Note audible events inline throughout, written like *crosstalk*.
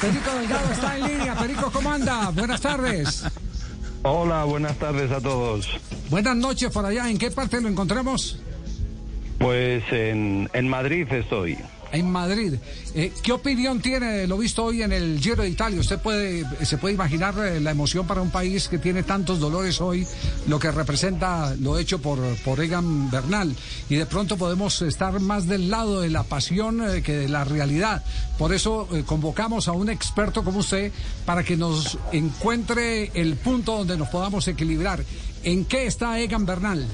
Perico Delgado está en línea. Perico, ¿cómo anda? Buenas tardes. Hola, buenas tardes a todos. Buenas noches por allá. ¿En qué parte lo encontramos? Pues en, en Madrid estoy en Madrid. Eh, ¿Qué opinión tiene lo visto hoy en el Giro de Italia? Usted puede, se puede imaginar eh, la emoción para un país que tiene tantos dolores hoy, lo que representa lo hecho por, por Egan Bernal. Y de pronto podemos estar más del lado de la pasión eh, que de la realidad. Por eso convocamos a un experto como usted para que nos encuentre el punto donde nos podamos equilibrar. ¿En qué está Egan Bernal?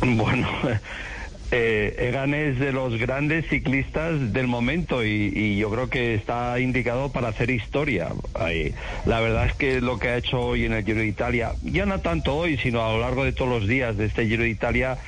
Bueno. Eh, Egan es de los grandes ciclistas del momento y, yo creo que está indicado para hacer historia. la verdad es que lo que ha hecho hoy en el Giro de Italia, ya no tanto hoy, sino a lo largo de todos los días de este Giro de Italia,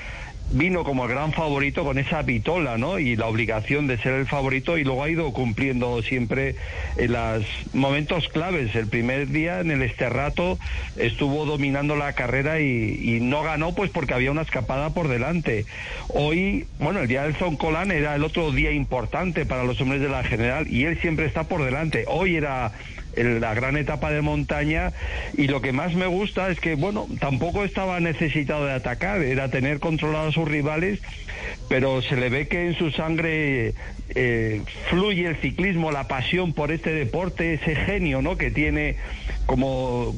vino como el gran favorito con esa vitola, ¿no? Y la obligación de ser el favorito y luego ha ido cumpliendo siempre en los momentos claves. El primer día en el Esterrato estuvo dominando la carrera y, no ganó pues porque había una escapada por delante. Hoy, bueno, el día del Zoncolán era el otro día importante para los hombres de la general y él siempre está por delante. Hoy era la gran etapa de montaña y lo que más me gusta es que, bueno, tampoco estaba necesitado de atacar, era tener controlados sus rivales, pero se le ve que en su sangre eh, fluye el ciclismo, la pasión por este deporte, ese genio, ¿no? Que tiene como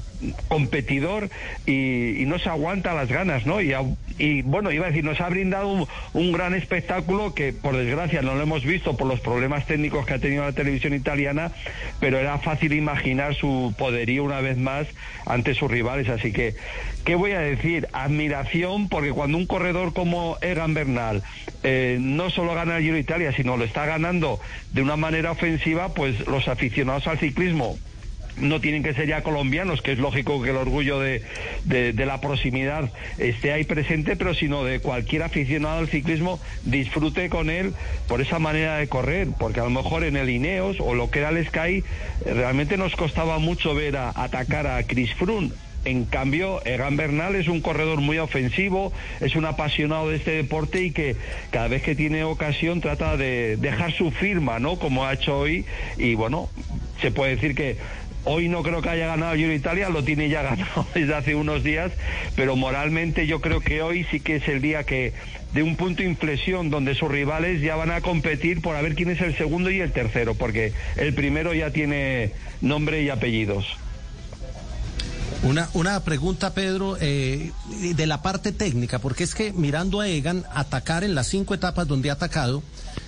competidor y, no se aguanta las ganas, ¿no? Y, bueno, iba a decir, nos ha brindado un, gran espectáculo que por desgracia no lo hemos visto por los problemas técnicos que ha tenido la televisión italiana, pero era fácil imaginar su poderío una vez más ante sus rivales. Así que, ¿qué voy a decir? Admiración, porque cuando un corredor como Egan Bernal eh, no solo gana el Giro Italia, sino lo está ganando de una manera ofensiva, pues los aficionados al ciclismo no tienen que ser ya colombianos, que es lógico que el orgullo de, de, la proximidad esté ahí presente, pero sino de cualquier aficionado al ciclismo disfrute con él por esa manera de correr, porque a lo mejor en el Ineos o lo que era el Sky realmente nos costaba mucho ver a, atacar a Chris Froome. En cambio, Egan Bernal es un corredor muy ofensivo, es un apasionado de este deporte y que cada vez que tiene ocasión trata de dejar su firma, ¿no? Como ha hecho hoy. Y bueno, se puede decir que Hoy no creo que haya ganado Giro Italia, lo tiene ya *laughs* ganado desde hace unos días, pero moralmente yo creo que hoy sí que es el día que de un punto de inflexión donde sus rivales ya van a competir por a ver quién es el segundo y el tercero, porque el primero ya tiene nombre y apellidos. Una, una pregunta, Pedro, eh, de la parte técnica, porque es que mirando a Egan atacar en las cinco etapas donde ha atacado,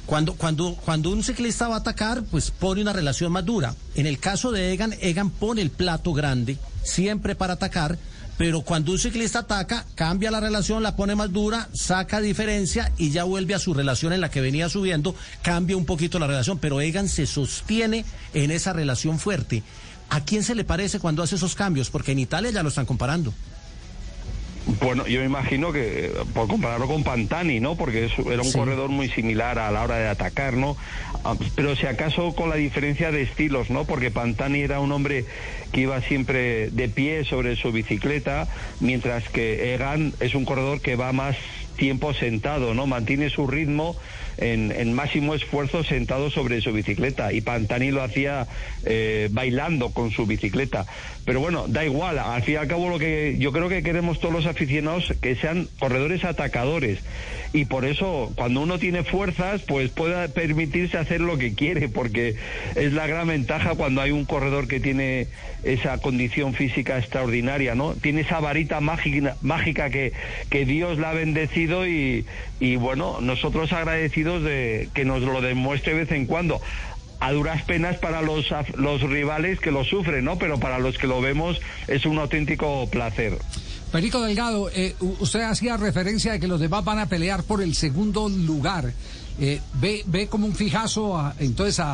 cuando, cuando, cuando un ciclista va a atacar, pues pone una relación más dura. En el caso de Egan, Egan pone el plato grande, siempre para atacar, pero cuando un ciclista ataca, cambia la relación, la pone más dura, saca diferencia y ya vuelve a su relación en la que venía subiendo, cambia un poquito la relación, pero Egan se sostiene en esa relación fuerte. ¿A quién se le parece cuando hace esos cambios? Porque en Italia ya lo están comparando. Bueno, yo me imagino que por compararlo con Pantani, ¿no? Porque era un corredor muy similar a la hora de atacar, ¿no? Ah, pero si acaso con la diferencia de estilos, ¿no? Porque Pantani era un hombre que iba siempre de pie sobre su bicicleta, mientras que Egan es un corredor que va más tiempo sentado, ¿no? Mantiene su ritmo en, máximo esfuerzo sentado sobre su bicicleta y Pantani lo hacía eh, bailando con su bicicleta. Pero bueno, da igual, al fin y al cabo lo que yo creo que queremos todos los aficionados que sean corredores atacadores y por eso cuando uno tiene fuerzas pues puede permitirse hacer lo que quiere porque es la gran ventaja cuando hay un corredor que tiene esa condición física extraordinaria, ¿no? Tiene esa varita mágica, mágica que, que Dios la ha bendecido y, y bueno, nosotros agradecidos de que nos lo demuestre de vez en cuando a duras penas para los, los rivales que lo sufren, ¿no? Pero para los que lo vemos es un auténtico placer. Perico Delgado, eh, usted hacía referencia de que los demás van a pelear por el segundo lugar. Eh, ¿ve, ¿Ve como un fijazo entonces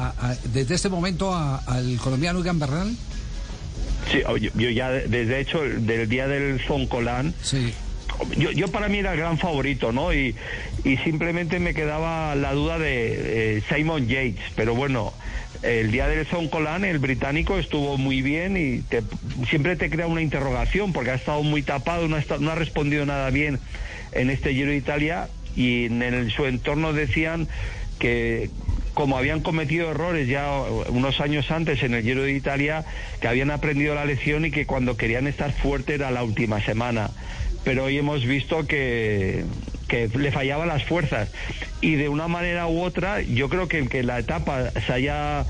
desde este momento al colombiano Igan Bernal? Sí, yo, ya desde hecho del día del Zoncolán, sí. Yo, yo, para mí era el gran favorito, ¿no? Y, simplemente me quedaba la duda de Simon Yates, pero bueno, el día del Zoncolán el británico estuvo muy bien y siempre te crea una interrogación porque ha estado muy tapado, no ha, no ha respondido nada bien en este Giro de Italia y en su entorno decían que como habían cometido errores ya unos años antes en el Giro de Italia, que habían aprendido la lección y que cuando querían estar fuerte era la última semana. Pero hoy hemos visto que, que le fallaban las fuerzas. Y de una manera u otra, yo creo que que la etapa se haya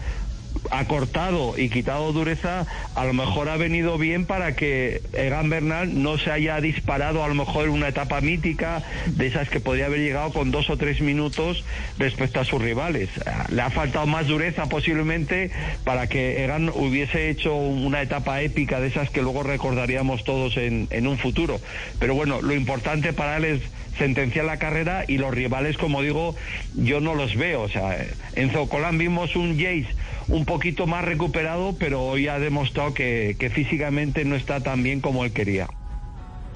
acortado y quitado dureza, a lo mejor ha venido bien para que Egan Bernal no se haya disparado a lo mejor una etapa mítica de esas que podría haber llegado con dos o tres minutos respecto a sus rivales. Le ha faltado más dureza posiblemente para que Egan hubiese hecho una etapa épica de esas que luego recordaríamos todos en, en un futuro. Pero bueno, lo importante para él es sentenciar la carrera y los rivales, como digo, yo no los veo. O sea, en Zocolán vimos un Jace un poquito más recuperado, pero hoy ha demostrado que, físicamente no está tan bien como él quería.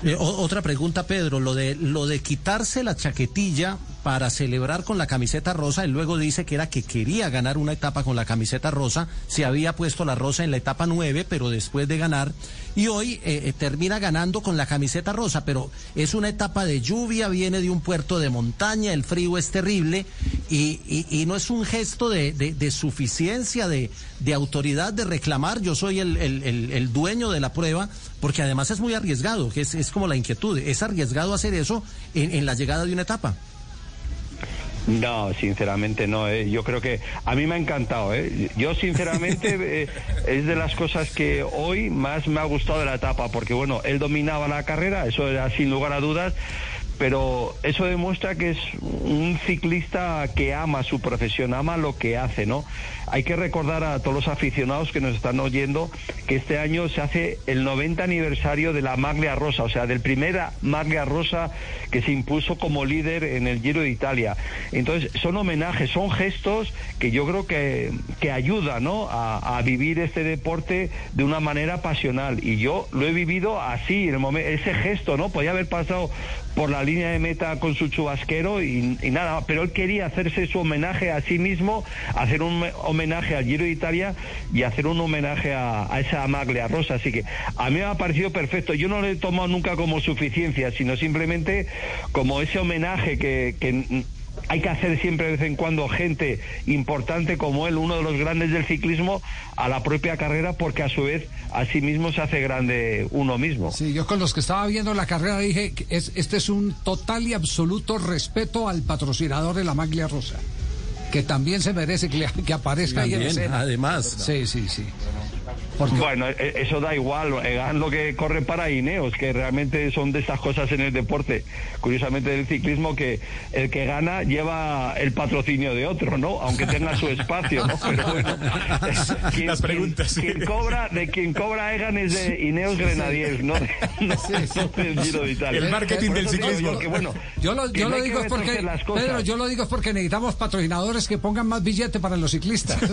Eh, otra pregunta, Pedro, lo de lo de quitarse la chaquetilla para celebrar con la camiseta rosa. Él luego dice que era que quería ganar una etapa con la camiseta rosa. Se había puesto la rosa en la etapa 9, pero después de ganar. Y hoy eh, eh, termina ganando con la camiseta rosa, pero es una etapa de lluvia, viene de un puerto de montaña, el frío es terrible y, y, no es un gesto de, de, suficiencia, de, de, autoridad, de reclamar. Yo soy el, el, el, dueño de la prueba, porque además es muy arriesgado, que es, es como la inquietud. Es arriesgado hacer eso en, en la llegada de una etapa. No, sinceramente no. ¿eh? Yo creo que a mí me ha encantado. ¿eh? Yo sinceramente *laughs* eh, es de las cosas que hoy más me ha gustado de la etapa, porque bueno, él dominaba la carrera, eso era sin lugar a dudas, pero eso demuestra que es un ciclista que ama su profesión, ama lo que hace, ¿no? Hay que recordar a todos los aficionados que nos están oyendo que este año se hace el 90 aniversario de la Maglia Rosa, o sea, del primera Maglia Rosa que se impuso como líder en el Giro de Italia. Entonces, son homenajes, son gestos que yo creo que, que ayudan, ¿no? A, a vivir este deporte de una manera pasional. Y yo lo he vivido así, en el momento, ese gesto, ¿no? Podía haber pasado por la línea de meta con su chubasquero y, nada, pero él quería hacerse su homenaje a sí mismo, hacer un homenaje al Giro de Italia y hacer un homenaje a, esa Maglia Rosa. Así que a mí me ha parecido perfecto. Yo no lo he tomado nunca como suficiencia, sino simplemente como ese homenaje que, que hay que hacer siempre de vez en cuando gente importante como él, uno de los grandes del ciclismo, a la propia carrera, porque a su vez a sí mismo se hace grande uno mismo. Sí, yo con los que estaba viendo la carrera dije que es, este es un total y absoluto respeto al patrocinador de la Maglia Rosa, que también se merece que, que aparezca ahí en escena. Además. Sí, sí, sí. Bueno, e, eso da igual, hagan lo que corre para Ineos, que realmente son de estas cosas en el deporte, curiosamente del ciclismo, que el que gana lleva el patrocinio de otro, ¿no? Aunque tenga su espacio, ¿no? Pero bueno, *laughs* Las preguntas, quien, cobra, de quien cobra Egan es de Ineos Grenadiers, ¿no? *laughs* Giro de Italia. El marketing del ciclismo. bueno, yo lo, yo lo digo es porque, Pedro, yo lo digo es porque necesitamos patrocinadores que pongan más billete para los ciclistas. *laughs*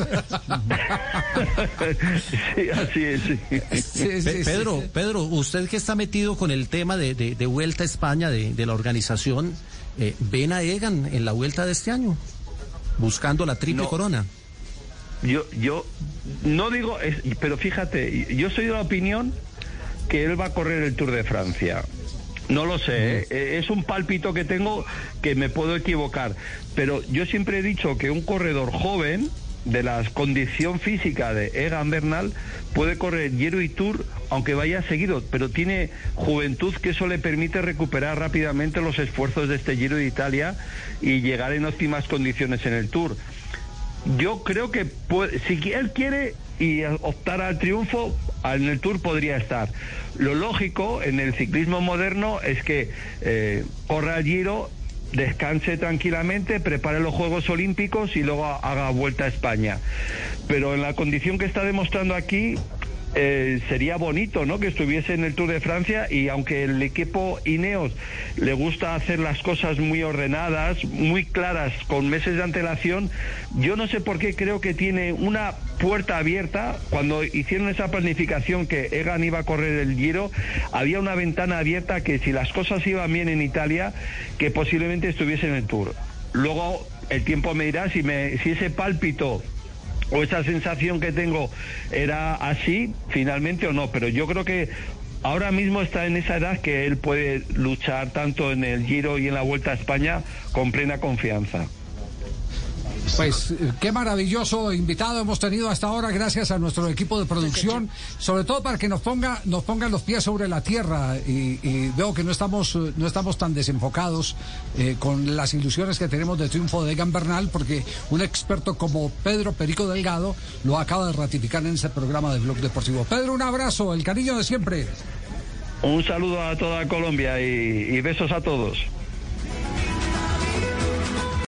*laughs* así es. Pedro, Pedro, usted que está metido con el tema de, de, Vuelta a España, de, de la organización, eh, ¿ven a Egan en la Vuelta de este año? Buscando la triple corona. Yo, yo no digo, pero fíjate, yo soy de la opinión que él va a correr el Tour de Francia. No lo sé, ¿eh? es un pálpito que tengo que me puedo equivocar, pero yo siempre he dicho que un corredor joven de la condición física de Egan Bernal puede correr Giro y Tour aunque vaya seguido, pero tiene juventud que eso le permite recuperar rápidamente los esfuerzos de este Giro de Italia y llegar en óptimas condiciones en el Tour. Yo creo que si él quiere y optar al triunfo, en el Tour podría estar. Lo lógico en el ciclismo moderno es que eh, corra el Giro descanse tranquilamente, prepare los Juegos Olímpicos y luego haga vuelta a España. Pero en la condición que está demostrando aquí, eh, sería bonito ¿no? que estuviese en el Tour de Francia y aunque el equipo Ineos le gusta hacer las cosas muy ordenadas, muy claras, con meses de antelación, yo no sé por qué creo que tiene una puerta abierta. Cuando hicieron esa planificación que Egan iba a correr el Giro, había una ventana abierta que si las cosas iban bien en Italia, que posiblemente estuviese en el Tour. Luego el tiempo me dirá si, me, si ese pálpito o esa sensación que tengo era así finalmente o no, pero yo creo que ahora mismo está en esa edad que él puede luchar tanto en el Giro y en la Vuelta a España con plena confianza. Pues eh, qué maravilloso invitado hemos tenido hasta ahora, gracias a nuestro equipo de producción, sobre todo para que nos ponga, nos ponga los pies sobre la tierra y, veo que no estamos, no estamos tan desenfocados eh, con las ilusiones que tenemos de triunfo de Egan Bernal, porque un experto como Pedro Perico Delgado lo acaba de ratificar en este programa de Blog Deportivo. Pedro, un abrazo, el cariño de siempre. Un saludo a toda Colombia y besos a todos.